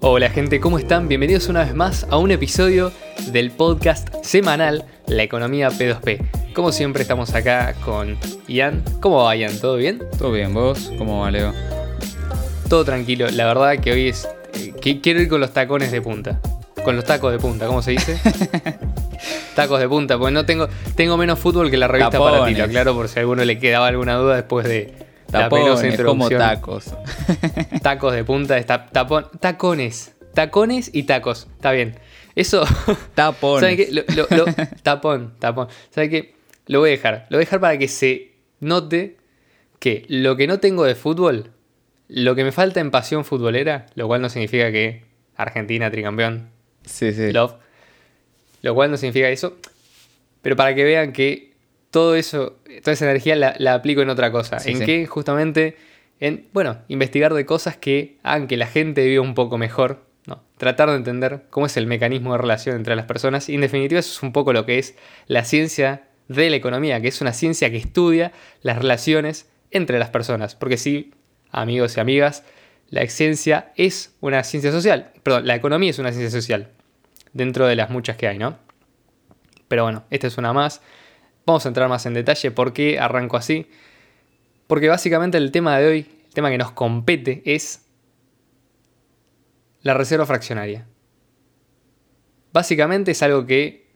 Hola gente, ¿cómo están? Bienvenidos una vez más a un episodio del podcast semanal La Economía P2P. Como siempre estamos acá con Ian. ¿Cómo va Ian? ¿Todo bien? Todo bien, ¿vos? ¿Cómo va, Leo? Todo tranquilo. La verdad que hoy es... eh, quiero ir con los tacones de punta. Con los tacos de punta, ¿cómo se dice? tacos de punta, porque no tengo... Tengo menos fútbol que la revista para ti, lo claro, por si a alguno le quedaba alguna duda después de Tapones, como tacos. Tacos de punta, tacones. Tacones y tacos. Está bien. Eso. Tapones. ¿Saben qué? Lo- lo- lo- tapón, tapón. ¿Saben qué? Lo voy a dejar. Lo voy a dejar para que se note que lo que no tengo de fútbol, lo que me falta en pasión futbolera, lo cual no significa que Argentina tricampeón, Sí, sí. love, lo cual no significa eso, pero para que vean que todo eso, toda esa energía la, la aplico en otra cosa. Sí, en sí. que justamente, en, bueno, investigar de cosas que hagan que la gente viva un poco mejor, ¿no? Tratar de entender cómo es el mecanismo de relación entre las personas. Y en definitiva, eso es un poco lo que es la ciencia de la economía, que es una ciencia que estudia las relaciones entre las personas. Porque sí, amigos y amigas, la ciencia es una ciencia social. Perdón, la economía es una ciencia social. Dentro de las muchas que hay, ¿no? Pero bueno, esta es una más. Vamos a entrar más en detalle. ¿Por qué arranco así? Porque básicamente el tema de hoy, el tema que nos compete es la reserva fraccionaria. Básicamente es algo que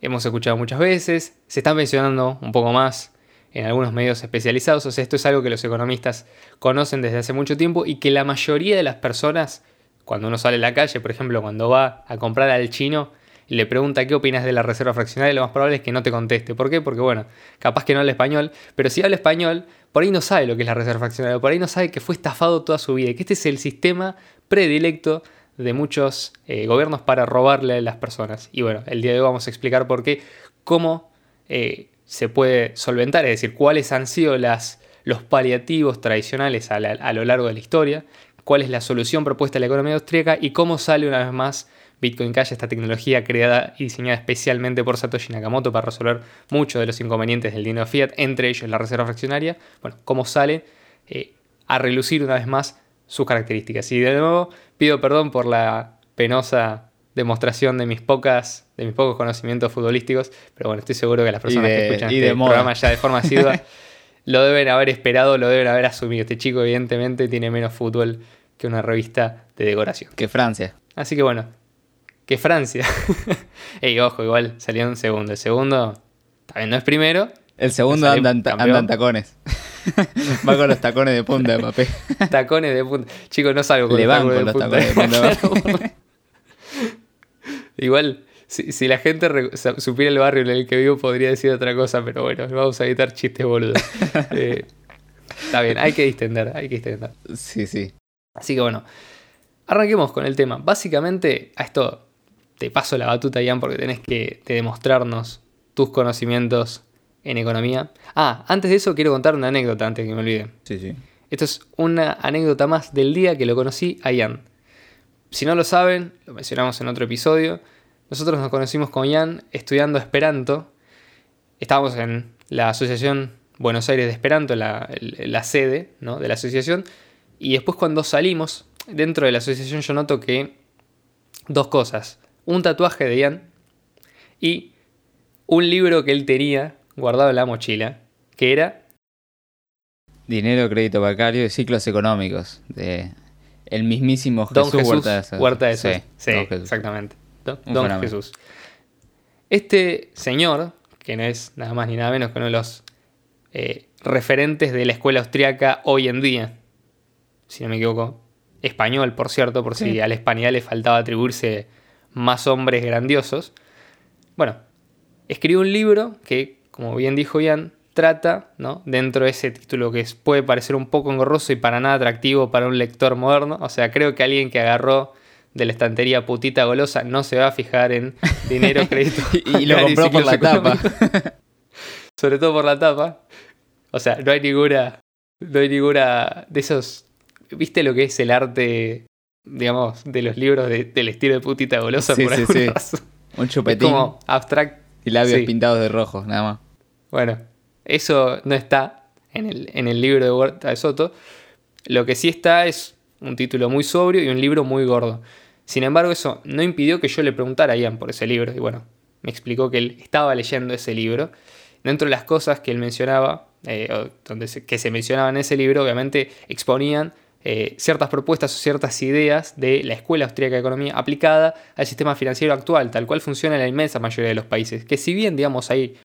hemos escuchado muchas veces, se está mencionando un poco más en algunos medios especializados, o sea, esto es algo que los economistas conocen desde hace mucho tiempo y que la mayoría de las personas, cuando uno sale a la calle, por ejemplo, cuando va a comprar al chino le pregunta qué opinas de la reserva fraccionaria, lo más probable es que no te conteste. ¿Por qué? Porque, bueno, capaz que no habla español, pero si habla español, por ahí no sabe lo que es la reserva fraccionaria, por ahí no sabe que fue estafado toda su vida y que este es el sistema predilecto de muchos eh, gobiernos para robarle a las personas. Y bueno, el día de hoy vamos a explicar por qué, cómo eh, se puede solventar, es decir, cuáles han sido las, los paliativos tradicionales a, a lo largo de la historia, cuál es la solución propuesta de la economía austríaca y cómo sale una vez más Bitcoin Cash, esta tecnología creada y diseñada especialmente por Satoshi Nakamoto para resolver muchos de los inconvenientes del dinero fiat, entre ellos la reserva fraccionaria. Bueno, cómo sale eh, a relucir una vez más sus características. Y de nuevo pido perdón por la penosa demostración de mis pocas de mis pocos conocimientos futbolísticos, pero bueno, estoy seguro que las personas de- que escuchan este programa ya de forma asidua lo deben haber esperado, lo deben haber asumido. Este chico evidentemente tiene menos fútbol que una revista de decoración. Que Francia. Así que bueno, que Francia. Ey, ojo, igual salió un segundo. El segundo también no es primero. El segundo anda anda en tacones. Va con los tacones de punta de papel. Tacones de punta. Chicos, no salgo con Le los van tacones con de los tacones de punta. Igual, si, si la gente supiera el barrio en el que vivo, podría decir otra cosa, pero bueno, vamos a evitar chistes boludos. Eh, está bien, hay que distender, hay que distender. Sí, sí. Así que bueno, arranquemos con el tema. Básicamente, a esto te paso la batuta, Ian, porque tenés que te demostrarnos tus conocimientos en economía. Ah, antes de eso quiero contar una anécdota antes que me olvide. Sí, sí. Esto es una anécdota más del día que lo conocí a Ian. Si no lo saben, lo mencionamos en otro episodio. Nosotros nos conocimos con Ian estudiando Esperanto. Estábamos en la Asociación Buenos Aires de Esperanto, la, la sede ¿no? de la asociación. Y después cuando salimos, dentro de la asociación yo noto que dos cosas. Un tatuaje de Ian y un libro que él tenía guardado en la mochila, que era Dinero, crédito bancario y ciclos económicos. De el mismísimo Jesús, Don Jesús Huerta de Soto. Huerta de Soto. Sí, Sí, Don Jesús. exactamente. Don. Jesús. Este señor, que no es nada más ni nada menos que uno de los eh, referentes de la escuela austriaca hoy en día, si no me equivoco, español, por cierto, por si a la hispanidad le faltaba atribuirse más hombres grandiosos. Bueno, escribió un libro que, como bien dijo Ian, trata, ¿no? dentro de ese título que puede parecer un poco engorroso y para nada atractivo para un lector moderno. O sea, creo que alguien que agarró de la estantería putita golosa no se va a fijar en dinero, crédito. Y, y lo compró por la tapa. Sobre todo por la tapa. O sea, no hay ninguna. No hay ninguna de esos. ¿Viste lo que es el arte, digamos, de los libros de- del estilo de putita golosa Sí, por sí, sí. razón? Un Es chupetín como abstract. y labios pintados de rojo, nada más. Bueno, eso no está en el, en el libro de Huerta de Soto. Lo que sí está es un título muy sobrio y un libro muy gordo. Sin embargo, eso no impidió que yo le preguntara a Ian por ese libro. Y bueno, me explicó que él estaba leyendo ese libro. Dentro de las cosas que él mencionaba, eh, donde que se mencionaban en ese libro, obviamente exponían eh, ciertas propuestas o ciertas ideas de la Escuela Austríaca de Economía aplicada al sistema financiero actual, tal cual funciona en la inmensa mayoría de los países. Que si bien, digamos, hay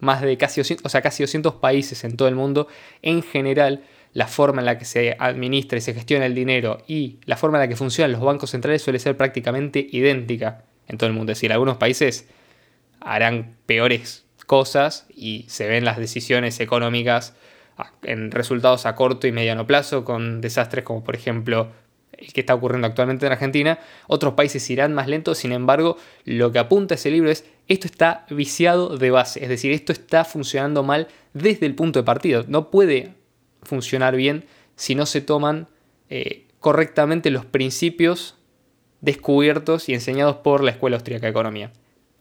más de casi 200, o sea, casi 200 países en todo el mundo, en general la forma en la que se administra y se gestiona el dinero y la forma en la que funcionan los bancos centrales suele ser prácticamente idéntica en todo el mundo. Es decir, algunos países harán peores cosas y se ven las decisiones económicas en resultados a corto y mediano plazo con desastres como por ejemplo el que está ocurriendo actualmente en Argentina. Otros países irán más lentos, sin embargo, lo que apunta ese libro es esto está viciado de base, es decir, esto está funcionando mal desde el punto de partida. No puede funcionar bien si no se toman eh, correctamente los principios descubiertos y enseñados por la Escuela Austríaca de Economía.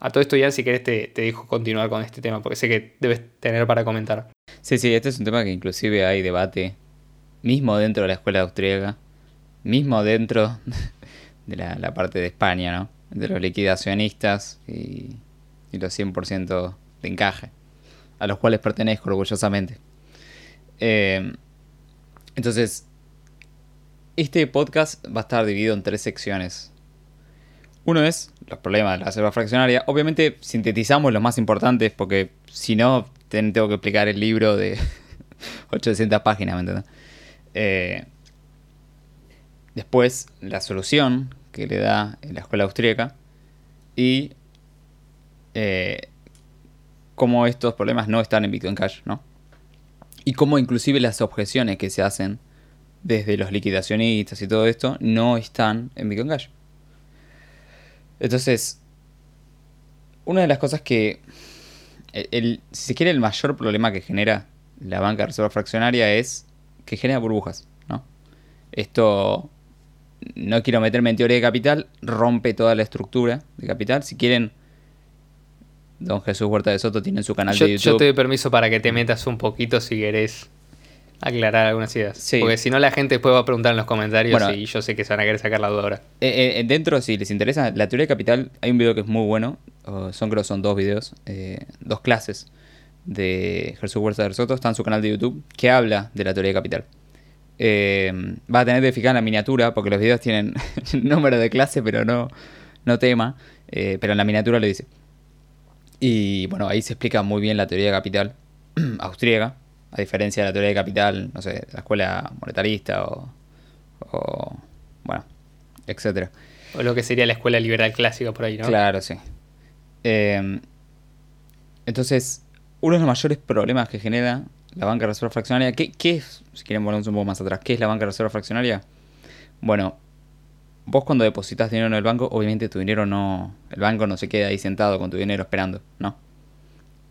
A todo esto, ya si querés, te, te dejo continuar con este tema, porque sé que debes tener para comentar. Sí, sí, este es un tema que inclusive hay debate, mismo dentro de la escuela austríaca, mismo dentro de la, parte de España, ¿no? De los liquidacionistas y, los 100% de encaje, a los cuales pertenezco orgullosamente. Eh, entonces, este podcast va a estar dividido en tres secciones. Uno es los problemas de la reserva fraccionaria. Obviamente sintetizamos los más importantes porque si no tengo que explicar el libro de 800 páginas, ¿me entiendes? Eh, después la solución que le da la escuela austríaca y eh, cómo estos problemas no están en Bitcoin Cash, ¿no? Y cómo inclusive las objeciones que se hacen desde los liquidacionistas y todo esto no están en Bitcoin Cash. Entonces, una de las cosas que, el, si se quiere, el mayor problema que genera la banca de reserva fraccionaria es que genera burbujas, ¿no? Esto, no quiero meterme en teoría de capital, rompe toda la estructura de capital. Si quieren, don Jesús Huerta de Soto tiene su canal de YouTube. Yo te doy permiso para que te metas un poquito si querés aclarar algunas ideas. Porque si no, la gente después va a preguntar en los comentarios y yo sé que se van a querer sacar la duda ahora. Eh, eh, dentro, si les interesa, la teoría de capital, hay un video que es muy bueno. son creo son dos videos, eh, dos clases de Jesús Huerta de Soto. Está en su canal de YouTube que habla de la teoría de capital. va a tener que fijar en la miniatura porque los videos tienen número de clase, pero no, no tema. pero en la miniatura lo dice. Y bueno, ahí se explica muy bien la teoría de capital austríaca a diferencia de la teoría de capital, no sé, la escuela monetarista o, bueno, etcétera. O lo que sería la escuela liberal clásica por ahí, ¿no? Claro, sí. Em, entonces, uno de los mayores problemas que genera la banca de reserva fraccionaria, ¿qué, es, si quieren volvernos un poco más atrás, qué es la banca de reserva fraccionaria? Bueno, vos cuando depositas dinero en el banco, obviamente tu dinero no, el banco no se queda ahí sentado con tu dinero esperando, ¿no?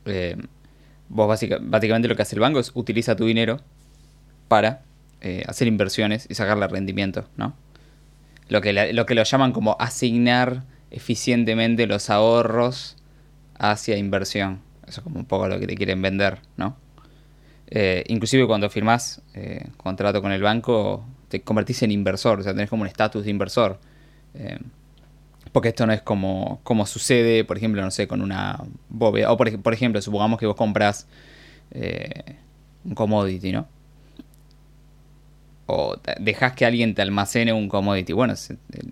Eh, vos básicamente lo que hace el banco es utiliza tu dinero para eh, hacer inversiones y sacarle rendimiento, ¿no? Lo que, lo que lo llaman como asignar eficientemente los ahorros hacia inversión. Eso es como un poco lo que te quieren vender, ¿no? Eh, inclusive cuando firmás eh, contrato con el banco, te convertís en inversor, o sea, tenés como un estatus de inversor. Porque esto no es como, como sucede, por ejemplo, no sé, con una bóveda. O por, por ejemplo, supongamos que vos compras eh, un commodity, ¿no? O dejas que alguien te almacene un commodity. Bueno,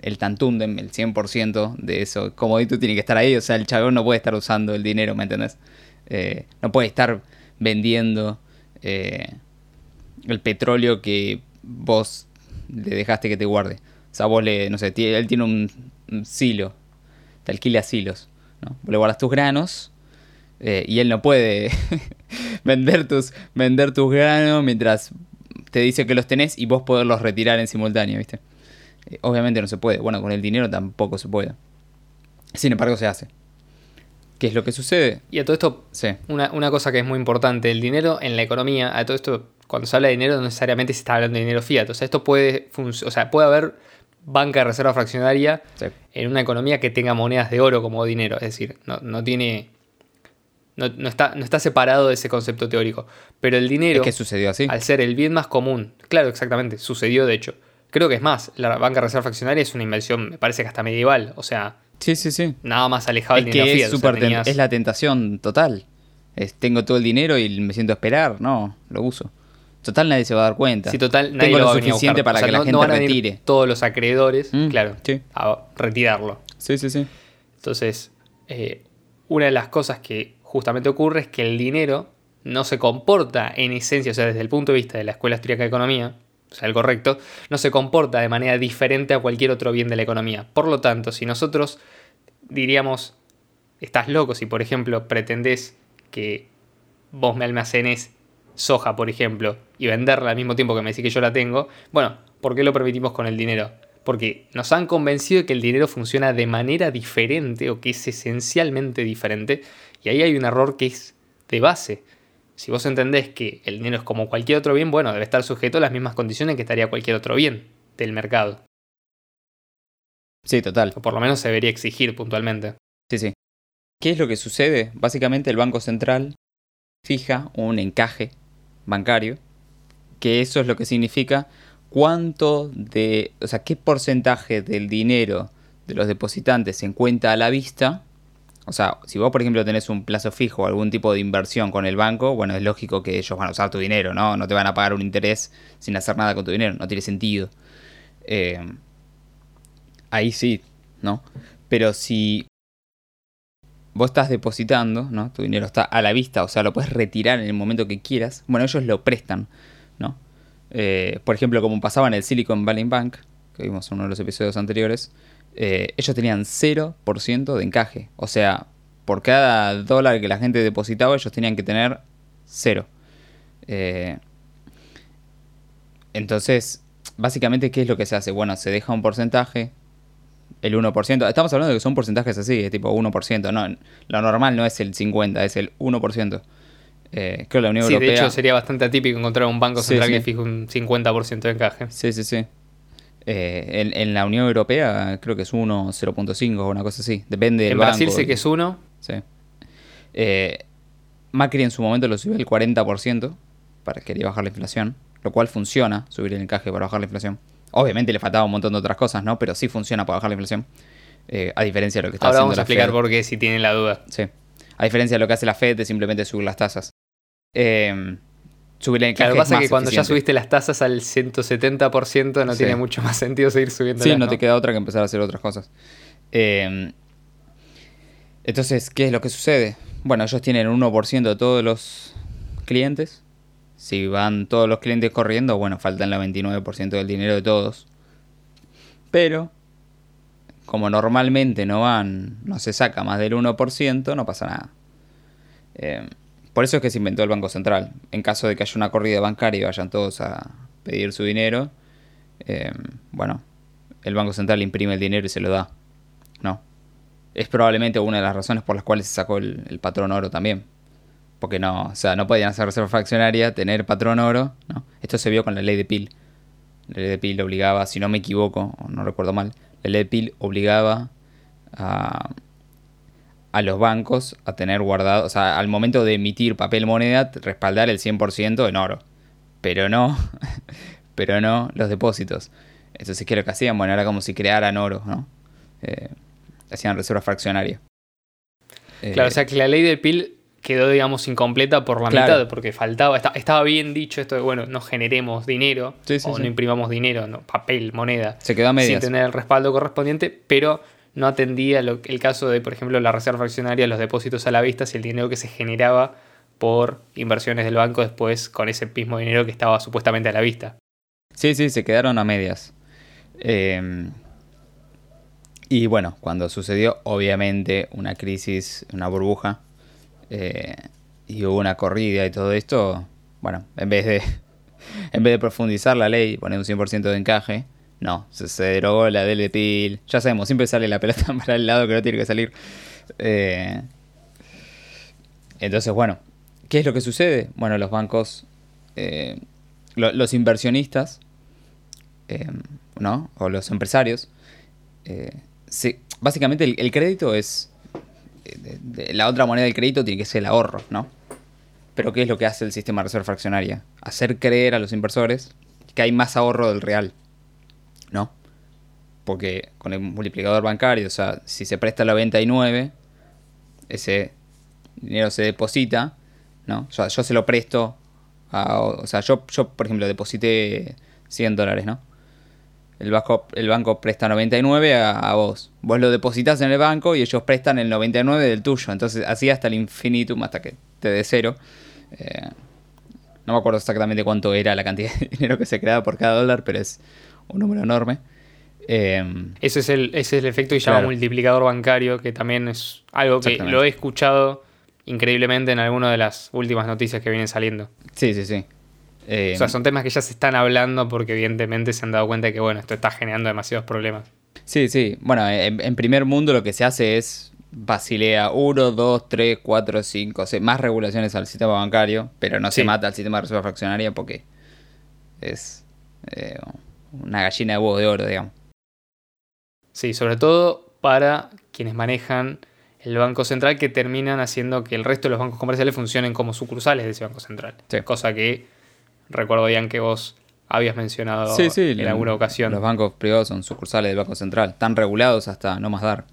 el, tantundem, el 100% de eso commodity tiene que estar ahí. O sea, el chabón no puede estar usando el dinero, ¿me entendés? Eh, no puede estar vendiendo eh, el petróleo que vos le dejaste que te guarde. O sea, vos le, no sé, él tiene un, silo, te alquila silos, ¿no? Le guardas tus granos eh, y él no puede vender, tus, vender tus granos mientras te dice que los tenés y vos poderlos retirar en simultáneo, ¿viste? Eh, obviamente no se puede. Bueno, con el dinero tampoco se puede. Sin embargo, se hace. ¿Qué es lo que sucede? Y a todo esto, sí. una, una cosa que es muy importante, el dinero en la economía, a todo esto, cuando se habla de dinero, no necesariamente se está hablando de dinero fiat. O sea, esto puede, o sea, puede haber banca de reserva fraccionaria en una economía que tenga monedas de oro como dinero. Es decir, no, tiene. No, está, no está separado de ese concepto teórico. Pero el dinero. Es que sucedió así. Al ser el bien más común. Claro, exactamente. Sucedió de hecho. Creo que es más, la banca de reserva fraccionaria es una inversión, me parece que hasta medieval. O sea, Sí, sí, sí. nada más alejado Es del dinero es, o sea, súper ten- tenías- es la tentación total. Es, tengo todo el dinero y me siento a esperar. No, lo uso. Total, nadie se va a dar cuenta. Sí, total, nadie tengo lo suficiente para O sea, que la gente no van a retire. Todos los acreedores, Mm, claro, sí. a retirarlo. Sí, sí, sí. Entonces, eh, una de las cosas que justamente ocurre es que el dinero no se comporta en esencia, o sea, desde el punto de vista de la Escuela Austríaca de Economía, o sea, el correcto, no se comporta de manera diferente a cualquier otro bien de la economía. Por lo tanto, si nosotros diríamos, estás loco si, por ejemplo, pretendés que vos me almacenes soja, por ejemplo, y venderla al mismo tiempo que me decís que yo la tengo, bueno, ¿por qué lo permitimos con el dinero? Porque nos han convencido de que el dinero funciona de manera diferente o que es esencialmente diferente, y ahí hay un error que es de base. Si vos entendés que el dinero es como cualquier otro bien, bueno, debe estar sujeto a las mismas condiciones que estaría cualquier otro bien del mercado. Sí, total. O por lo menos se debería exigir puntualmente. Sí, sí. ¿Qué es lo que sucede? Básicamente el Banco Central fija un encaje bancario, que eso es lo que significa cuánto de, o sea, qué porcentaje del dinero de los depositantes se encuentra a la vista. O sea, si vos, por ejemplo, tenés un plazo fijo o algún tipo de inversión con el banco, bueno, es lógico que ellos van a usar tu dinero, ¿no? No te van a pagar un interés sin hacer nada con tu dinero, no tiene sentido. Eh, ahí sí, ¿no? Pero si vos estás depositando, ¿no? Tu dinero está a la vista, o sea, lo puedes retirar en el momento que quieras. Bueno, ellos lo prestan, ¿no? Eh, por ejemplo, como pasaba en el Silicon Valley Bank, que vimos en uno de los episodios anteriores, eh, ellos tenían 0% de encaje. O sea, por cada dólar que la gente depositaba, ellos tenían que tener cero. Eh, entonces, básicamente, ¿qué es lo que se hace? Bueno, se deja un porcentaje, el 1%. Estamos hablando de que son porcentajes así, es tipo 1%. No, lo normal no es el 50%, es el 1%. Eh, creo que la Unión Sí, Europea... de hecho sería bastante atípico encontrar un banco central sí. que fije un 50% de encaje. Sí, sí, sí. Eh, en, en la Unión Europea creo que es 1, 0.5 o una cosa así. Depende del En banco. Brasil sé que es uno, Sí. Eh, Macri en su momento lo subió al 40% para querer bajar la inflación, lo cual funciona, subir el encaje para bajar la inflación. Obviamente le faltaba un montón de otras cosas, ¿no? Pero sí funciona para bajar la inflación. Eh, a diferencia de lo que está ahora haciendo vamos a la explicar Fed. por qué si tienen la duda. Sí. A diferencia de lo que hace la Fed de simplemente subir las tasas. Eh, subir el Claro, lo que pasa es que cuando ya subiste las tasas al 170% no Sí. tiene mucho más sentido seguir subiendo. Sí, no, te queda otra que empezar a hacer otras cosas. Eh, entonces, ¿qué es lo que sucede? Bueno, ellos tienen un 1% de todos los clientes. Si van todos los clientes corriendo, bueno, faltan el 99% del dinero de todos. Pero, como normalmente no van, no se saca más del 1%, no pasa nada. Eh, por eso es que se inventó el Banco Central. En caso de que haya una corrida bancaria y vayan todos a pedir su dinero, eh, bueno, el Banco Central imprime el dinero y se lo da. No. Es probablemente una de las razones por las cuales se sacó el, el patrón oro también. Porque no, o sea, no podían hacer reserva fraccionaria, tener patrón oro, ¿no? Esto se vio con la ley de Peel. La ley de Peel obligaba, si no me equivoco, o no recuerdo mal, la ley de Peel obligaba a, a los bancos a tener guardado, o sea, al momento de emitir papel moneda, respaldar el 100% en oro. Pero no, pero no los depósitos. Entonces, ¿qué es lo que hacían? Bueno, era como si crearan oro, ¿no? Eh, hacían reserva fraccionaria. Claro, o sea que la ley del PIL quedó, digamos, incompleta por la Claro. mitad, porque faltaba, esta- estaba bien dicho esto de, bueno, no generemos dinero, Sí, sí, o sí. no imprimamos dinero, no, papel, moneda, se quedó a sin medias. tener el respaldo correspondiente, pero no atendía lo- el caso de, por ejemplo, la reserva fraccionaria, los depósitos a la vista, si el dinero que se generaba por inversiones del banco después con ese mismo dinero que estaba supuestamente a la vista. Sí, sí, se quedaron a medias. Eh, y bueno, cuando sucedió, obviamente, una crisis, una burbuja, eh, y hubo una corrida y todo esto, bueno, en vez de, en vez de profundizar la ley poner un 100% de encaje, no, se, se derogó la ley de PIL. Ya sabemos, siempre sale la pelota para el lado que no tiene que salir. Eh, entonces, bueno, ¿qué es lo que sucede? Bueno, los bancos, eh, lo- los inversionistas, ¿no? O los empresarios, se- básicamente el, crédito es, la otra moneda del crédito tiene que ser el ahorro, ¿no? Pero ¿qué es lo que hace el sistema de reserva fraccionaria? Hacer creer a los inversores que hay más ahorro del real. porque con el multiplicador bancario, o sea, si se presta el 99, ese dinero se deposita, ¿no? O sea, yo se lo presto, a, o sea, yo, yo, por ejemplo, deposité 100 dólares, ¿no? El banco, el banco presta 99 a, a, vos. Vos lo depositas en el banco y ellos prestan el 99 del tuyo. Entonces, así hasta el infinitum, hasta que te dé cero. Eh, no me acuerdo exactamente cuánto era la cantidad de dinero que se creaba por cada dólar, pero es un número enorme. Eh, ese, es el, ese es el efecto que se llama multiplicador bancario, que también es algo que lo he escuchado increíblemente en algunas de las últimas noticias que vienen saliendo. Sí, sí, sí. Eh, o sea, son temas que ya se están hablando porque evidentemente se han dado cuenta de que, bueno, esto está generando demasiados problemas. Sí, sí. Bueno, en, primer mundo lo que se hace es Basilea 1, 2, 3, 4, 5, 6, más regulaciones al sistema bancario, pero no se mata al sistema de reserva fraccionaria porque es eh, una gallina de huevo de oro, digamos. Sí, sobre todo para quienes manejan el Banco Central que terminan haciendo que el resto de los bancos comerciales funcionen como sucursales de ese Banco Central. Cosa que recuerdo, Ian, que vos habías mencionado en alguna ocasión. Los bancos privados son sucursales del Banco Central, están regulados hasta no más dar.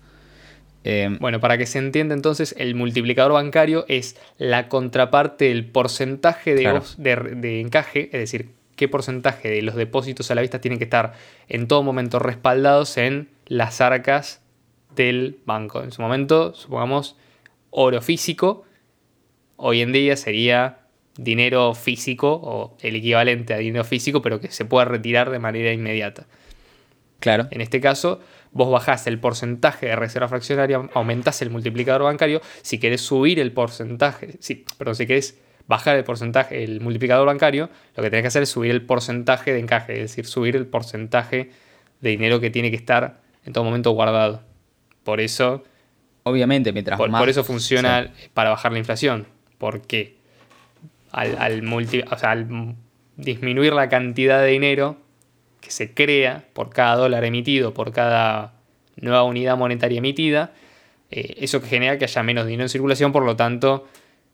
Em, bueno, para que se entienda entonces, el multiplicador bancario es la contraparte del porcentaje de, de, encaje, es decir, qué porcentaje de los depósitos a la vista tienen que estar en todo momento respaldados en las arcas del banco. En su momento, supongamos, oro físico, hoy en día sería dinero físico o el equivalente a dinero físico, pero que se pueda retirar de manera inmediata. Claro. En este caso, vos bajás el porcentaje de reserva fraccionaria, aumentás el multiplicador bancario. Si querés subir el porcentaje, sí, perdón, si querés bajar el porcentaje, el multiplicador bancario, lo que tenés que hacer es subir el porcentaje de encaje, es decir, subir el porcentaje de dinero que tiene que estar en todo momento guardado. Por eso. Obviamente, mientras por, Por eso funciona para bajar la inflación. Porque al, al, al disminuir la cantidad de dinero que se crea por cada dólar emitido, por cada nueva unidad monetaria emitida, eh, eso que genera que haya menos dinero en circulación, por lo tanto,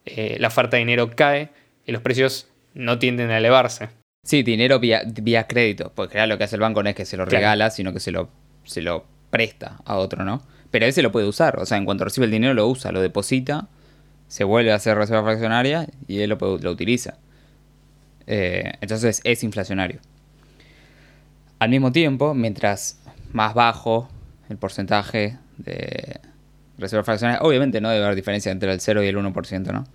eh, la oferta de dinero cae y los precios no tienden a elevarse. Sí, dinero vía, vía crédito, porque lo que hace el banco no es que se lo regala, sino que se lo, se lo presta a otro, ¿no? Pero ese lo puede usar, o sea, en cuanto recibe el dinero lo usa, lo deposita, se vuelve a hacer reserva fraccionaria y él lo, utiliza. Eh, entonces es inflacionario. Al mismo tiempo, mientras más bajo el porcentaje de reserva fraccionaria, obviamente no debe haber diferencia entre el 0 y el 1%, ¿no?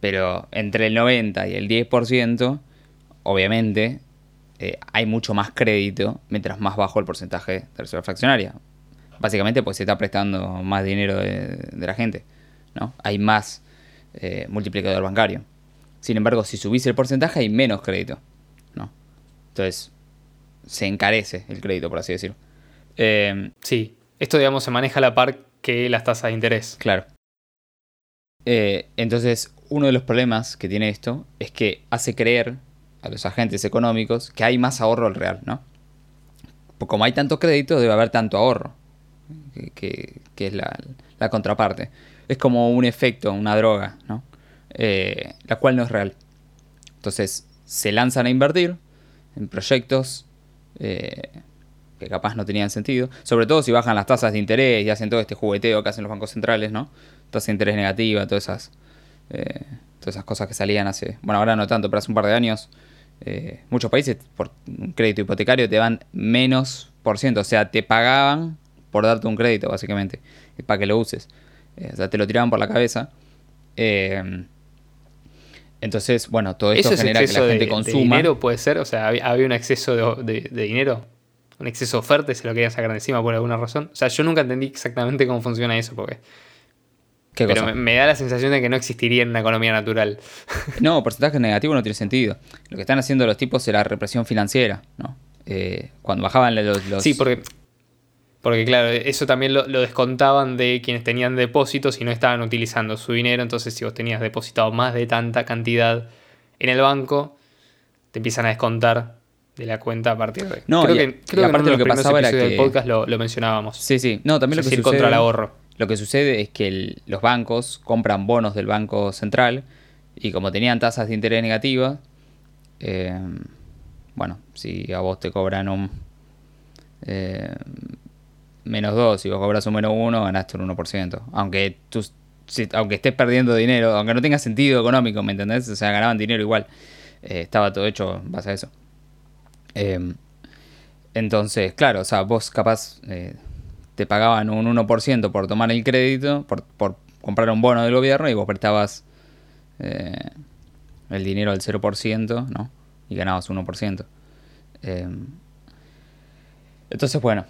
Pero entre el 90 y el 10%, obviamente eh, hay mucho más crédito mientras más bajo el porcentaje de reserva fraccionaria. Básicamente pues se está prestando más dinero de, la gente, ¿no? Hay más eh, multiplicador bancario. Sin embargo, si subís el porcentaje hay menos crédito, ¿no? Entonces, se encarece el crédito, por así decirlo. Eh, sí, esto digamos se maneja a la par que las tasas de interés. Claro. Eh, entonces, uno de los problemas que tiene esto es que hace creer a los agentes económicos que hay más ahorro al real, ¿no? Porque como hay tanto crédito, debe haber tanto ahorro, que, es la, contraparte. Es como un efecto, una droga, ¿no? Eh, la cual no es real. Entonces, se lanzan a invertir en proyectos eh, que capaz no tenían sentido. Sobre todo si bajan las tasas de interés y hacen todo este jugueteo que hacen los bancos centrales, ¿no? Tasa de interés negativa, todas esas, eh, todas esas cosas que salían hace, bueno, ahora no tanto, pero hace un par de años. Muchos países por un crédito hipotecario te dan menos por ciento, o sea, te pagaban por darte un crédito, básicamente, para que lo uses. O sea, te lo tiraban por la cabeza. entonces, bueno, todo esto genera que la gente consuma. dinero puede ser? O sea, había un exceso de dinero un exceso de oferta y se lo querían sacar de encima por alguna razón. O sea, yo nunca entendí exactamente cómo funciona eso, porque. Pero me, da la sensación de que no existiría en una economía natural. No, porcentaje negativo no tiene sentido. Lo que están haciendo los tipos era represión financiera, ¿no? Eh, cuando bajaban los, Sí, porque. Porque claro, eso también lo, lo, descontaban de quienes tenían depósitos y no estaban utilizando su dinero. Entonces, si vos tenías depositado más de tanta cantidad en el banco, te empiezan a descontar de la cuenta a partir de. No, creo que, creo aparte lo que pasaba era que. del podcast lo, mencionábamos. Sí, sí. No, también lo que sucede. contra el ahorro. Lo que sucede es que los bancos compran bonos del Banco Central y como tenían tasas de interés negativas, eh, bueno, si a vos te cobran un. Eh, menos 2, si vos cobras un menos 1, ganaste un 1%. Aunque, tú, aunque estés perdiendo dinero, aunque no tenga sentido económico, ¿me entendés? O sea, ganaban dinero igual. Eh, estaba todo hecho en base a eso. Em, entonces, claro, o sea, vos capaz eh, te pagaban un 1% por tomar el crédito, por, por comprar un bono del gobierno y vos prestabas eh, el dinero al 0%, ¿no? Y ganabas 1%. Em, entonces, bueno,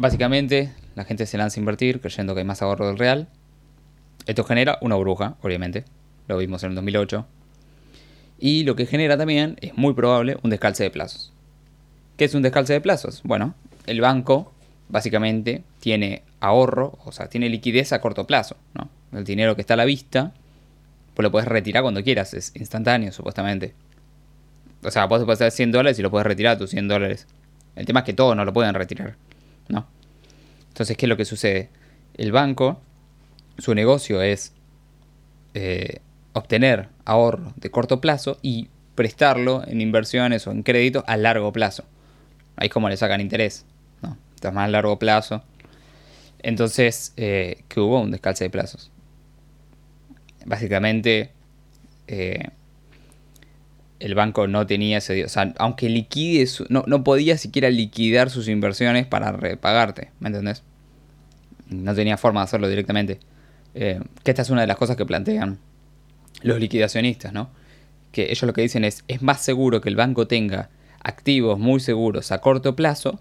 básicamente la gente se lanza a invertir creyendo que hay más ahorro del real. Esto genera una burbuja, obviamente. Lo vimos en el 2008. Y lo que genera también, es muy probable, un descalce de plazos. ¿Qué es un descalce de plazos? Bueno, el banco básicamente tiene ahorro, o sea, tiene liquidez a corto plazo, ¿no? El dinero que está a la vista, pues lo puedes retirar cuando quieras, es instantáneo supuestamente. O sea, vos hacer 100 dólares y lo puedes retirar tus 100 dólares. El tema es que todos no lo pueden retirar, ¿no? Entonces, ¿qué es lo que sucede? El banco, su negocio es eh, obtener ahorro de corto plazo y prestarlo en inversiones o en créditos a largo plazo. Ahí es como le sacan interés, ¿no? Está más a largo plazo. Entonces, eh, que hubo un descalce de plazos. Básicamente, eh, el banco no tenía ese... O sea, aunque liquide... no, no podía siquiera liquidar sus inversiones para repagarte, ¿me entendés? No tenía forma de hacerlo directamente. Eh, que esta es una de las cosas que plantean los liquidacionistas, ¿no? Que ellos lo que dicen es, es más seguro que el banco tenga activos muy seguros a corto plazo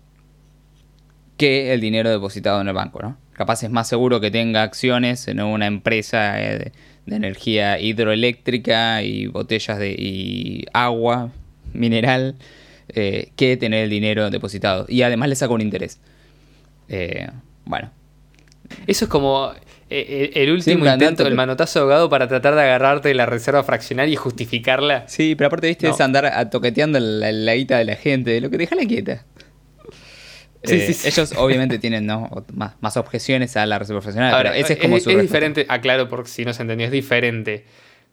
que el dinero depositado en el banco, ¿no? Capaz es más seguro que tenga acciones en una empresa eh, de, de energía hidroeléctrica y botellas de y agua mineral eh, que tener el dinero depositado. Y además le saca un interés. Eh, bueno, Eso es como eh, el, el último intento del pero- manotazo ahogado para tratar de agarrarte la reserva fraccionaria y justificarla. Sí, pero aparte, viste, No. es andar toqueteando la, la guita de la gente, lo que déjala quieta. Sí, Eh, sí, sí. Ellos obviamente tienen ¿no? más, más objeciones a la reserva profesional, Ahora, pero ese es como es, su es diferente, aclaro porque si no se entendió, es diferente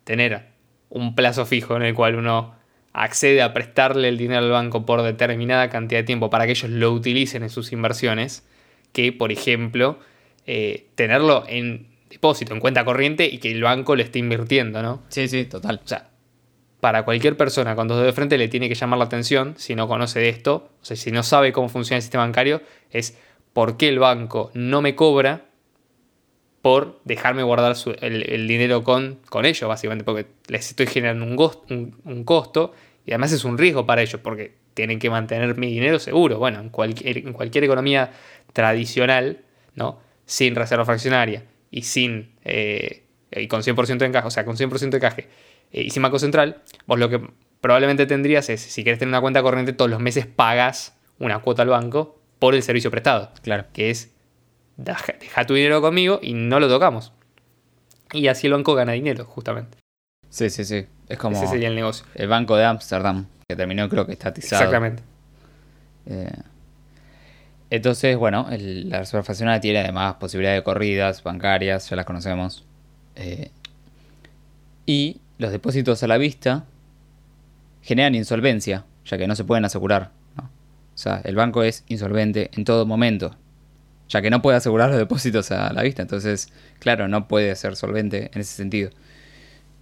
tener un plazo fijo en el cual uno accede a prestarle el dinero al banco por determinada cantidad de tiempo para que ellos lo utilicen en sus inversiones, que por ejemplo eh, tenerlo en depósito, en cuenta corriente y que el banco lo esté invirtiendo, ¿no? Sí, sí, total. O sea, para cualquier persona con dos dedos de frente le tiene que llamar la atención, si no conoce de esto, o sea, si no sabe cómo funciona el sistema bancario, es por qué el banco no me cobra por dejarme guardar su- el, dinero con, con ellos, básicamente, porque les estoy generando un, costo y además es un riesgo para ellos, porque tienen que mantener mi dinero seguro. Bueno, en cualquier, economía tradicional, ¿no? Sin reserva fraccionaria y sin eh, y con 100% de encaje, o sea, con 100% de caje eh, y sin banco central, vos lo que probablemente tendrías es, si querés tener una cuenta corriente, todos los meses pagas una cuota al banco por el servicio prestado Claro. que es deja, deja tu dinero conmigo y no lo tocamos. Y así el banco gana dinero, justamente. Sí, sí, sí. Es como Ese sería el negocio. el Banco de Ámsterdam, que terminó creo que estatizado. Exactamente. Eh, entonces, bueno, el- la reserva fraccionaria tiene además posibilidades de corridas bancarias, ya las conocemos. Eh, y los depósitos a la vista generan insolvencia, ya que no se pueden asegurar. ¿no? O sea, el banco es insolvente en todo momento, ya que no puede asegurar los depósitos a la vista. Entonces, claro, no puede ser solvente en ese sentido.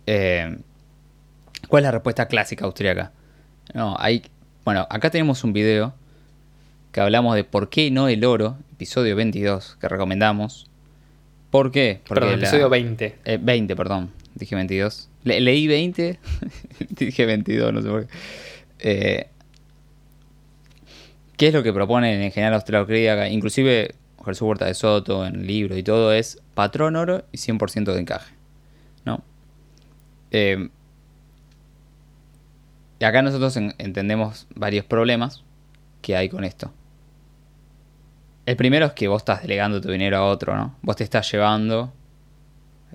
Eh, ¿Cuál es la respuesta clásica austríaca? No, hay. Bueno, acá tenemos un video que hablamos de por qué no el oro, episodio 22, que recomendamos. ¿Por qué? Perdón, la- episodio 20. eh, 20, perdón. Dije 22. Le- leí 20. dije 22, no sé por qué. Eh, ¿Qué es lo que proponen en general austríaca? Inclusive Jesús Huerta de Soto en el libro y todo es patrón oro y 100% de encaje. ¿No? Eh, y acá nosotros en- entendemos varios problemas que hay con esto. El primero es que vos estás delegando tu dinero a otro, ¿no? Vos te estás llevando,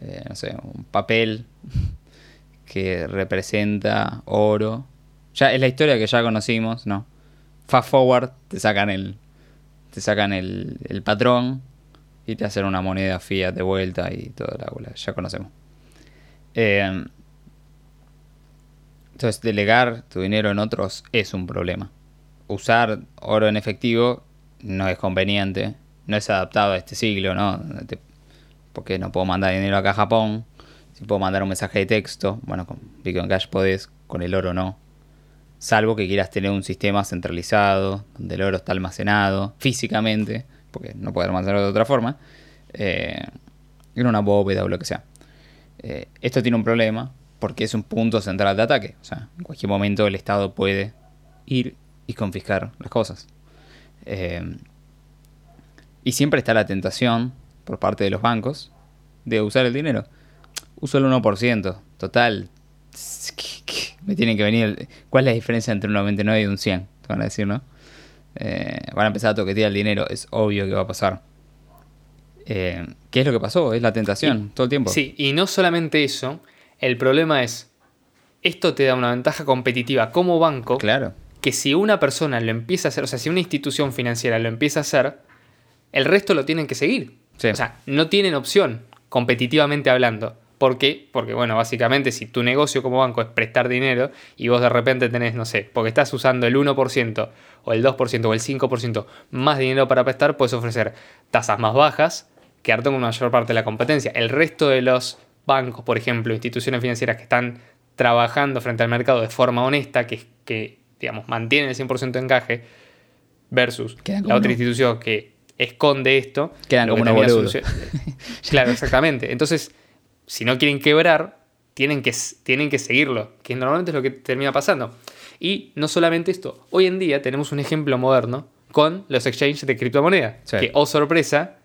eh, no sé, un papel que representa oro. Ya es la historia que ya conocimos, ¿no? Fast forward, te sacan el, te sacan el, patrón y te hacen una moneda fiat de vuelta y toda la bola, ya conocemos. Eh, entonces, delegar tu dinero en otros es un problema. Usar oro en efectivo no es conveniente, no es adaptado a este siglo, ¿no? Porque no puedo mandar dinero acá a Japón. Si puedo mandar un mensaje de texto, bueno, con Bitcoin Cash podés, con el oro no. Salvo que quieras tener un sistema centralizado, donde el oro está almacenado físicamente, porque no puede almacenarlo de otra forma, eh, en una bóveda o lo que sea. Eh, esto tiene un problema porque es un punto central de ataque. O sea, en cualquier momento el Estado puede ir y confiscar las cosas. Eh, y siempre está la tentación por parte de los bancos de usar el dinero. Uso el 1%. Total. Me tienen que venir. el- ¿Cuál es la diferencia entre un 99 y un 100? Te van a decir, ¿no? Eh, van a empezar a toquetear el dinero. Es obvio que va a pasar. Eh, ¿Qué es lo que pasó? Es la tentación, todo el tiempo. Sí, y no solamente eso, el problema es, esto te da una ventaja competitiva como banco, Claro. que si una persona lo empieza a hacer, o sea, si una institución financiera lo empieza a hacer, el resto lo tienen que seguir. Sí. O sea, no tienen opción, competitivamente hablando. ¿Por qué? Porque, bueno, básicamente si tu negocio como banco es prestar dinero y vos de repente tenés, no sé, porque estás usando el 1% o el 2% o el 5% más dinero para prestar, puedes ofrecer tasas más bajas, quedarte con mayor parte de la competencia. El resto de los bancos, por ejemplo, instituciones financieras que están trabajando frente al mercado de forma honesta, que, que digamos, mantienen el 100% de encaje, versus la otra institución que esconde esto. Quedan que como termina boludos. solucion- claro, exactamente. Entonces, si no quieren quebrar, tienen que, tienen que seguirlo, que normalmente es lo que termina pasando. Y no solamente esto, hoy en día tenemos un ejemplo moderno con los exchanges de criptomonedas, Sí. que, oh sorpresa,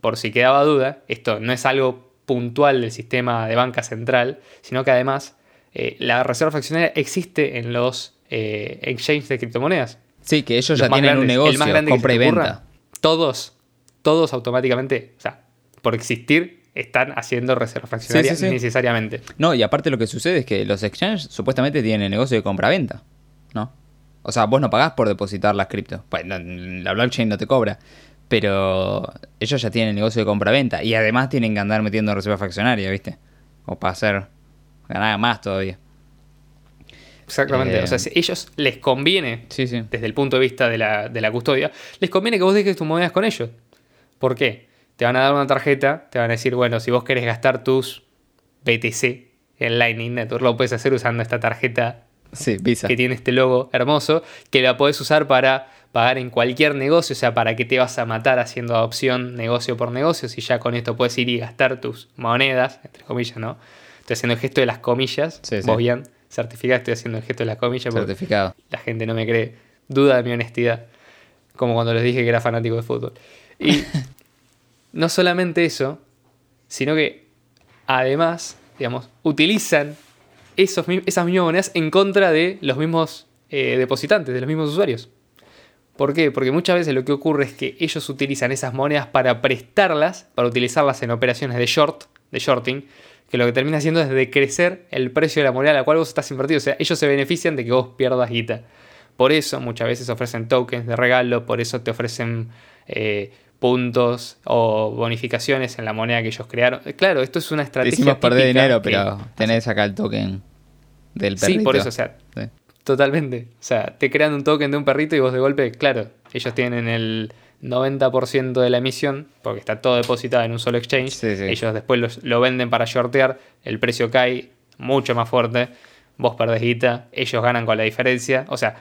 por si quedaba duda, esto no es algo puntual del sistema de banca central, sino que además eh, la reserva fraccionaria existe en los eh, exchanges de criptomonedas. Sí, que ellos Los ya tienen un negocio, que compra y venta. Todos, todos automáticamente, o sea, por existir, están haciendo reserva fraccionaria sí, sí. necesariamente. No, y aparte lo que sucede es que los exchanges supuestamente tienen negocio de compra-venta, ¿no? O sea, vos no pagás por depositar las criptos. Pues no, la blockchain no te cobra. Pero ellos ya tienen negocio de compra-venta. Y además tienen que andar metiendo reserva fraccionaria, ¿viste? O para hacer ganar más todavía. Exactamente. Eh, o sea, si ellos les conviene, Sí, sí. desde el punto de vista de la, de la custodia, les conviene que vos dejes tus monedas con ellos. ¿Por qué? Te van a dar una tarjeta, te van a decir, bueno, si vos querés gastar tus BTC en Lightning Network, lo puedes hacer usando esta tarjeta Sí, Visa. que tiene este logo hermoso, que la podés usar para pagar en cualquier negocio, o sea, para que te vas a matar haciendo adopción negocio por negocio, si ya con esto puedes ir y gastar tus monedas, entre comillas, ¿no? Estoy haciendo el gesto de las comillas, vos bien, certificado, estoy haciendo el gesto de las comillas, porque Certificado. la gente no me cree, duda de mi honestidad, como cuando les dije que era fanático de fútbol. Y no solamente eso, sino que además, digamos, utilizan esos, esas mismas monedas en contra de los mismos eh, depositantes, de los mismos usuarios. ¿Por qué? Porque muchas veces lo que ocurre es que ellos utilizan esas monedas para prestarlas, para utilizarlas en operaciones de short, de shorting, que lo que termina haciendo es decrecer el precio de la moneda a la cual vos estás invertido. O sea, ellos se benefician de que vos pierdas guita. Por eso muchas veces ofrecen tokens de regalo, por eso te ofrecen eh, puntos o bonificaciones en la moneda que ellos crearon. Claro, esto es una Te estrategia. hicimos perder dinero, que- pero tenés acá el token del perrito. Sí, por eso, o sea, Sí. Totalmente. O sea, te crean un token de un perrito y vos de golpe, claro, ellos tienen el 90% de la emisión, porque está todo depositado en un solo exchange. Sí, sí. Ellos después los- lo venden para shortear, el precio cae mucho más fuerte, vos perdés guita, ellos ganan con la diferencia. O sea,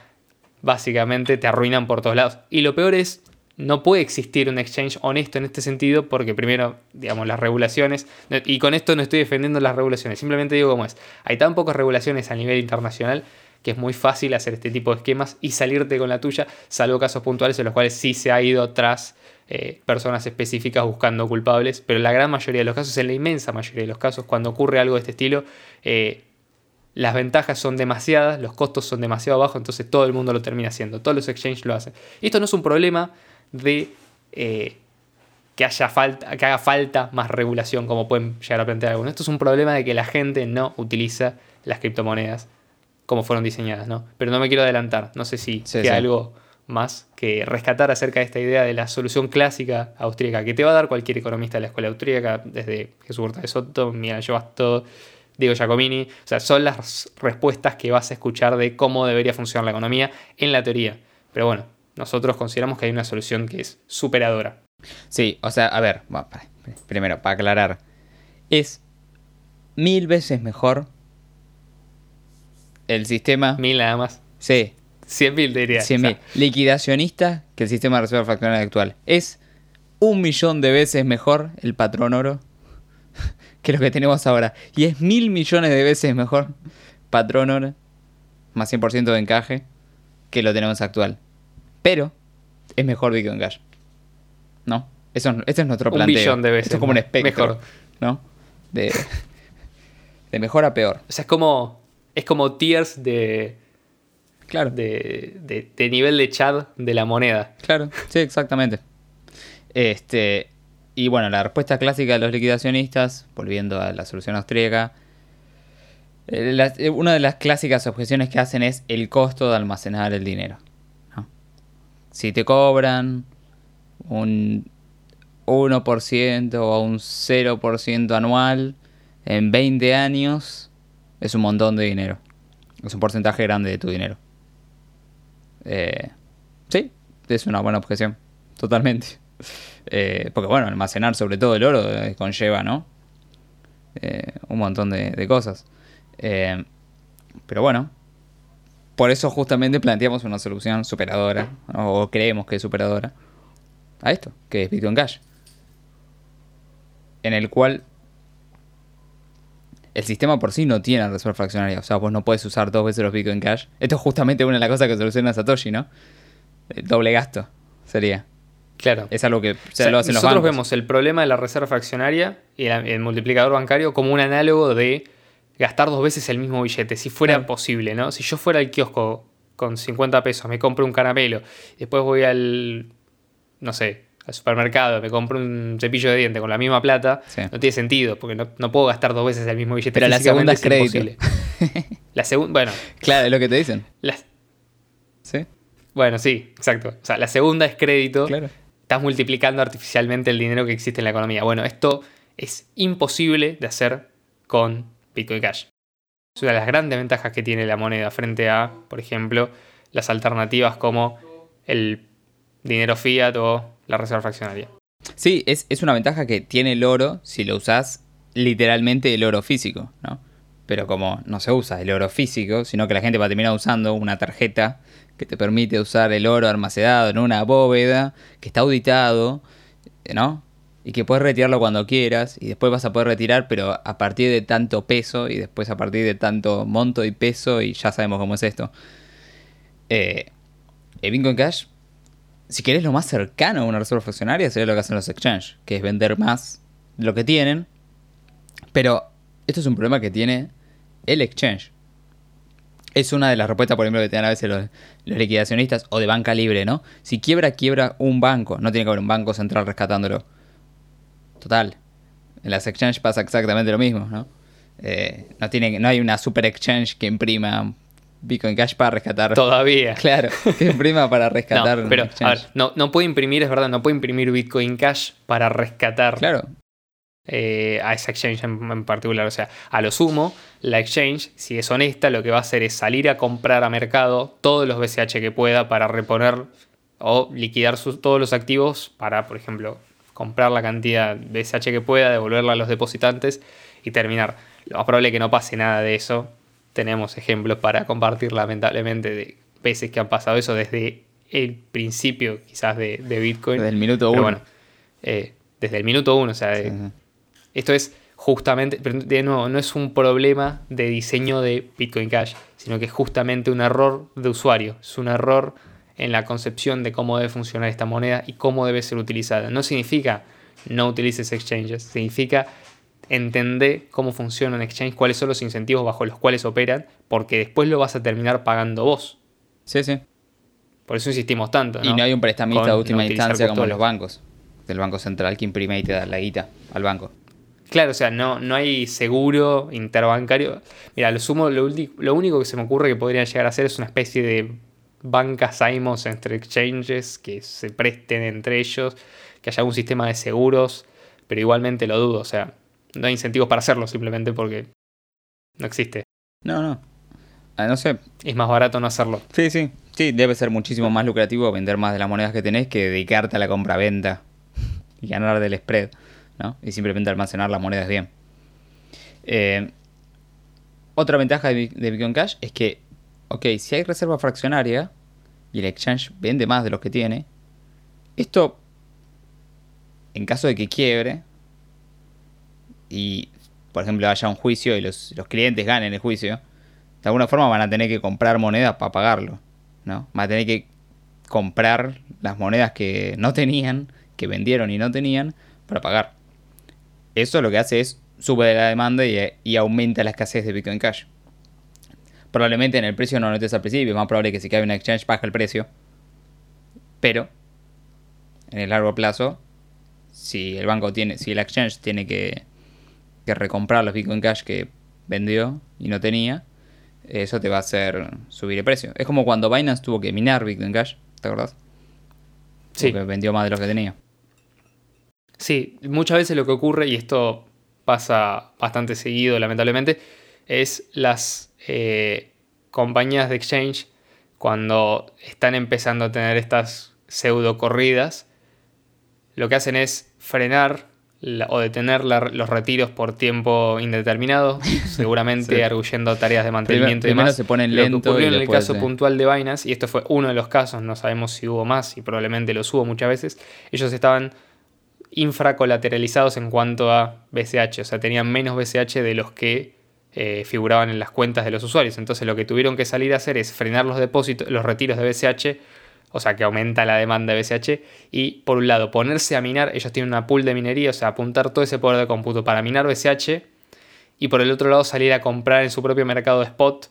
básicamente te arruinan por todos lados. Y lo peor es, no puede existir un exchange honesto en este sentido porque primero, digamos, las regulaciones, y con esto no estoy defendiendo las regulaciones, simplemente digo cómo es. Hay tan pocas regulaciones a nivel internacional que es muy fácil hacer este tipo de esquemas y salirte con la tuya, salvo casos puntuales en los cuales sí se ha ido tras eh, personas específicas buscando culpables, pero la gran mayoría de los casos, en la inmensa mayoría de los casos, cuando ocurre algo de este estilo, eh, las ventajas son demasiadas, los costos son demasiado bajos, entonces todo el mundo lo termina haciendo, todos los exchanges lo hacen. Esto no es un problema de eh, que, haya falta, que haga falta más regulación, como pueden llegar a plantear algunos. Esto es un problema de que la gente no utiliza las criptomonedas como fueron diseñadas, ¿no? Pero no me quiero adelantar, no sé si Sí, queda sí. algo más que rescatar acerca de esta idea de la solución clásica austríaca que te va a dar cualquier economista de la escuela austríaca, desde Jesús Huerta de Soto, Miguel Jovasto, Diego Giacomini. O sea, son las respuestas que vas a escuchar de cómo debería funcionar la economía en la teoría. Pero bueno, nosotros consideramos que hay una solución que es superadora. Sí, o sea, a ver, para- primero, para aclarar. Es mil veces mejor el sistema. Mil nada más. Sí, 100 mil diría. 100 O sea. Liquidacionista que el sistema de reserva fraccionaria actual. Es un millón de veces mejor el patrón oro que lo que tenemos ahora. Y es mil millones de veces mejor patrón oro más 100% de encaje que lo tenemos actual. Pero es mejor Bitcoin Cash. ¿No? Eso, es- este es nuestro Un planteo. billón de veces Esto es como un espectro. Mejor. ¿No? De, de mejor a peor. O sea, es como, es como tiers de, Claro. de, de- de nivel de chat de la moneda. Claro, sí, exactamente. Este, y bueno, la respuesta clásica de los liquidacionistas, volviendo a la solución austríaca, eh, la- eh, una de las clásicas objeciones que hacen es el costo de almacenar el dinero. ¿no? Si te cobran un 1% o un 0% anual en 20 años, es un montón de dinero. Es un porcentaje grande de tu dinero. Eh, sí, es una buena objeción, totalmente. Eh, porque bueno, almacenar sobre todo el oro eh, conlleva, ¿no? Un montón de, de cosas. Pero bueno, por eso justamente planteamos una solución superadora, o creemos que es superadora, a esto, que es Bitcoin Cash. En el cual el sistema por sí no tiene reserva fraccionaria. O sea, vos no puedes usar dos veces los Bitcoin Cash. Esto es justamente una de las cosas que soluciona Satoshi, ¿no? El doble gasto sería. Claro. Es algo que O sea, lo hacen los nosotros bancos. vemos el problema de la reserva fraccionaria y el, el multiplicador bancario como un análogo de gastar dos veces el mismo billete, si fuera Claro. posible, ¿no? Si yo fuera al kiosco con 50 pesos, me compro un caramelo, después voy al, no sé, al supermercado, me compro un cepillo de diente con la misma plata, Sí. no tiene sentido, porque no, no puedo gastar dos veces el mismo billete. Pero la segunda es imposible. la segunda, bueno, Claro, es lo que te dicen. la- Sí, bueno, sí, exacto. O sea, la segunda es crédito. claro. estás multiplicando artificialmente el dinero que existe en la economía. Bueno, esto es imposible de hacer con Bitcoin Cash. Es una de las grandes ventajas que tiene la moneda frente a, por ejemplo, las alternativas como el dinero fiat o la reserva fraccionaria. Sí, es, es una ventaja que tiene el oro si lo usás literalmente el oro físico, ¿no? Pero como no se usa el oro físico, sino que la gente va a terminar usando una tarjeta que te permite usar el oro almacenado en una bóveda, que está auditado, ¿no? Y que puedes retirarlo cuando quieras, y después vas a poder retirar, pero a partir de tanto peso, y después a partir de tanto monto y peso, y ya sabemos cómo es esto. Eh, el Bitcoin Cash si querés lo más cercano a una reserva fraccionaria, sería lo que hacen los exchanges, que es vender más de lo que tienen. Pero esto es un problema que tiene el exchange. Es una de las respuestas, por ejemplo, que te dan a veces los, liquidacionistas o de banca libre, ¿no? Si quiebra, quiebra un banco. No tiene que haber un banco central rescatándolo. Total. En las exchanges pasa exactamente lo mismo, ¿no? Eh, no, tiene, no hay una super exchange que imprima Bitcoin Cash para rescatar. Todavía. Claro, que imprima para rescatar. No, pero, a exchange. ver, no, no puede imprimir, es verdad, no puede imprimir Bitcoin Cash para rescatar Claro, eh, a esa exchange en, en particular. O sea, a lo sumo, la exchange, si es honesta, lo que va a hacer es salir a comprar a mercado todos los BCH que pueda para reponer o liquidar sus, todos los activos para, por ejemplo, comprar la cantidad de BCH que pueda, devolverla a los depositantes y terminar. Lo más probable es que no pase nada de eso. Tenemos ejemplos para compartir, lamentablemente, de veces que han pasado eso desde el principio, quizás, de, de Bitcoin. desde el minuto Pero uno. bueno, eh, desde el minuto uno, o sea, Sí, sí. esto es justamente, pero de nuevo, no es un problema de diseño de Bitcoin Cash, sino que es justamente un error de usuario, es un error en la concepción de cómo debe funcionar esta moneda y cómo debe ser utilizada. No significa no utilices exchanges, significa entender cómo funciona un exchange, cuáles son los incentivos bajo los cuales operan, porque después lo vas a terminar pagando vos. Sí, sí. Por eso insistimos tanto. Y no hay un prestamista Con de última no instancia como los bancos. Del Banco Central que imprime y te da la guita al banco. Claro, o sea, no, no hay seguro interbancario. Mira, lo sumo, lo, único que se me ocurre que podrían llegar a hacer es una especie de bancas AIMOS entre exchanges que se presten entre ellos, que haya algún sistema de seguros, pero igualmente lo dudo, o sea, no hay incentivos para hacerlo simplemente porque no existe. No, no. Ah, no sé. Es más barato no hacerlo. Sí, sí. Sí, debe ser muchísimo más lucrativo vender más de las monedas que tenés que dedicarte a la compra-venta. y ganar del spread, ¿no? Y simplemente almacenar las monedas bien. Eh, otra ventaja de, Bitcoin Cash es que, ok, si hay reserva fraccionaria y el exchange vende más de lo que tiene, esto, en caso de que quiebre y, por ejemplo, haya un juicio y los, los clientes ganen el juicio, de alguna forma van a tener que comprar monedas para pagarlo, ¿no? Van a tener que comprar las monedas que no tenían, que vendieron y no tenían, para pagar. Eso lo que hace es sube la demanda y, aumenta la escasez de Bitcoin Cash. Probablemente en el precio no notes al principio, es más probable que si cae una exchange baja el precio. Pero en el largo plazo, si el banco tiene, si el exchange tiene que, que recomprar los Bitcoin Cash que vendió y no tenía, eso te va a hacer subir el precio. Es como cuando Binance tuvo que minar Bitcoin Cash, ¿te acordás? Sí. Porque vendió más de lo que tenía. Sí, muchas veces lo que ocurre, y esto pasa bastante seguido lamentablemente, es las eh, compañías de exchange cuando están empezando a tener estas pseudo corridas, lo que hacen es frenar o detener los retiros por tiempo indeterminado, seguramente arguyendo tareas de mantenimiento y demás. se ponen lento. Lo que ocurrió en el caso puntual de Binance, y esto fue uno de los casos, no sabemos si hubo más y probablemente los hubo muchas veces, ellos estaban infracolateralizados en cuanto a BCH, o sea, tenían menos BCH de los que eh, figuraban en las cuentas de los usuarios. Entonces lo que tuvieron que salir a hacer es frenar los depósitos, los retiros de BCH o sea que aumenta la demanda de BCH, y por un lado ponerse a minar, ellos tienen una pool de minería, o sea, apuntar todo ese poder de cómputo para minar BCH, y por el otro lado salir a comprar en su propio mercado spot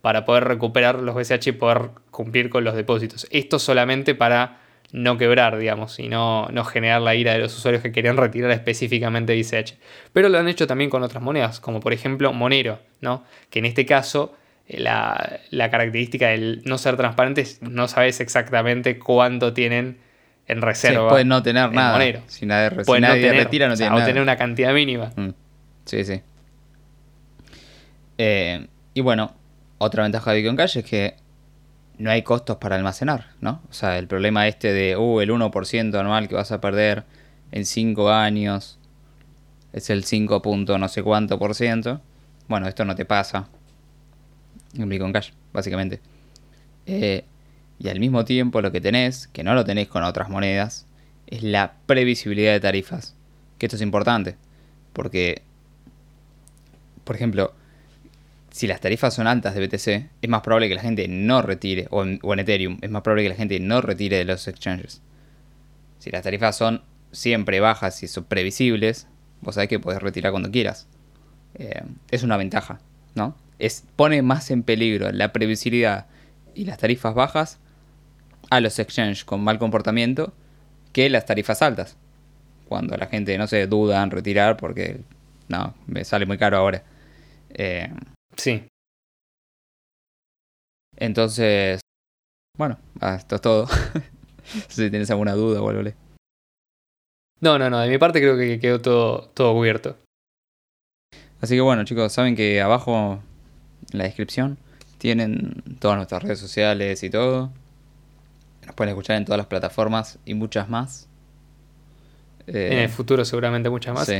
para poder recuperar los BCH y poder cumplir con los depósitos. Esto solamente para no quebrar, digamos, y no, no generar la ira de los usuarios que querían retirar específicamente BCH. Pero lo han hecho también con otras monedas, como por ejemplo Monero, ¿no? que en este caso la, característica del no ser transparentes, no sabes exactamente cuánto tienen en reserva. Sí, pueden no tener nada. Monero. Si nadie, no tener, retira, no o, tener una cantidad mínima. Mm. Sí, sí. Eh, y bueno, otra ventaja de Bitcoin Cash es que no hay costos para almacenar, ¿no? O sea, el problema este de, uh, el 1% anual que vas a perder en 5 años es el 5 no sé cuánto por ciento. Bueno, esto no te pasa en Bitcoin Cash, básicamente. Eh, y al mismo tiempo lo que tenés, que no lo tenés con otras monedas, es la previsibilidad de tarifas. Que esto es importante. Porque, por ejemplo, si las tarifas son altas de BTC, es más probable que la gente no retire, o en, Ethereum, es más probable que la gente no retire de los exchanges. Si las tarifas son siempre bajas y son previsibles, vos sabés que podés retirar cuando quieras. Eh, es una ventaja, ¿no? Es, pone más en peligro la previsibilidad y las tarifas bajas a los exchanges con mal comportamiento que las tarifas altas. Cuando la gente no se duda en retirar porque no, me sale muy caro ahora. Eh, sí. Entonces, bueno, ah, esto es todo. si tienes alguna duda, vuélvele. No, no, no, de mi parte creo que quedó todo, todo cubierto. Así que bueno, chicos, saben que abajo en la descripción. Tienen todas nuestras redes sociales y todo. Nos pueden escuchar en todas las plataformas y muchas más. Eh, en el futuro seguramente muchas más.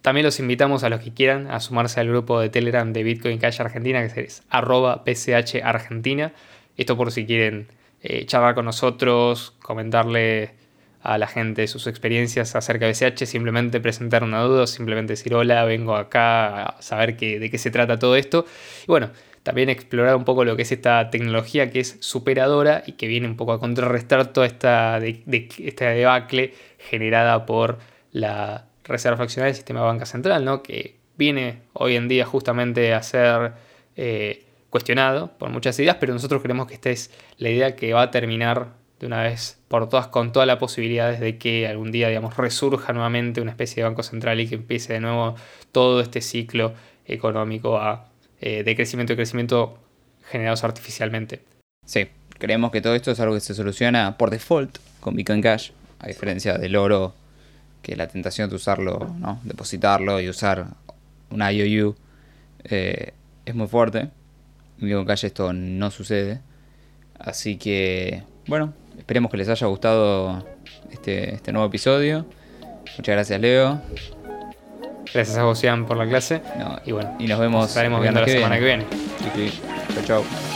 También los invitamos a los que quieran a sumarse al grupo de Telegram de Bitcoin Cash Argentina, que es arroba PCH Argentina. Esto por si quieren eh, charlar con nosotros, comentarle a la gente sus experiencias acerca de BCH, simplemente presentar una duda, simplemente decir hola, vengo acá a saber de qué se trata todo esto. Y bueno, también explorar un poco lo que es esta tecnología que es superadora y que viene un poco a contrarrestar toda esta, de, esta debacle generada por la Reserva Fraccionaria del Sistema de Banca Central, ¿no? que viene hoy en día justamente a ser eh, cuestionado por muchas ideas, pero nosotros creemos que esta es la idea que va a terminar de una vez por todas con todas las posibilidades de que algún día, digamos, resurja nuevamente una especie de banco central y que empiece de nuevo todo este ciclo económico eh, de crecimiento y crecimiento generados artificialmente. Sí, creemos que todo esto es algo que se soluciona por default con Bitcoin Cash, a diferencia del oro, que la tentación de usarlo, ¿no? depositarlo y usar un IOU eh, es muy fuerte. En Bitcoin Cash esto no sucede. Así que, bueno, Esperemos que les haya gustado este, este nuevo episodio. Muchas gracias, Leo. Gracias a vos, Ian, por la clase. No, Y bueno, y nos vemos estaremos viendo la semana que viene. Sí, sí. Chau, chau.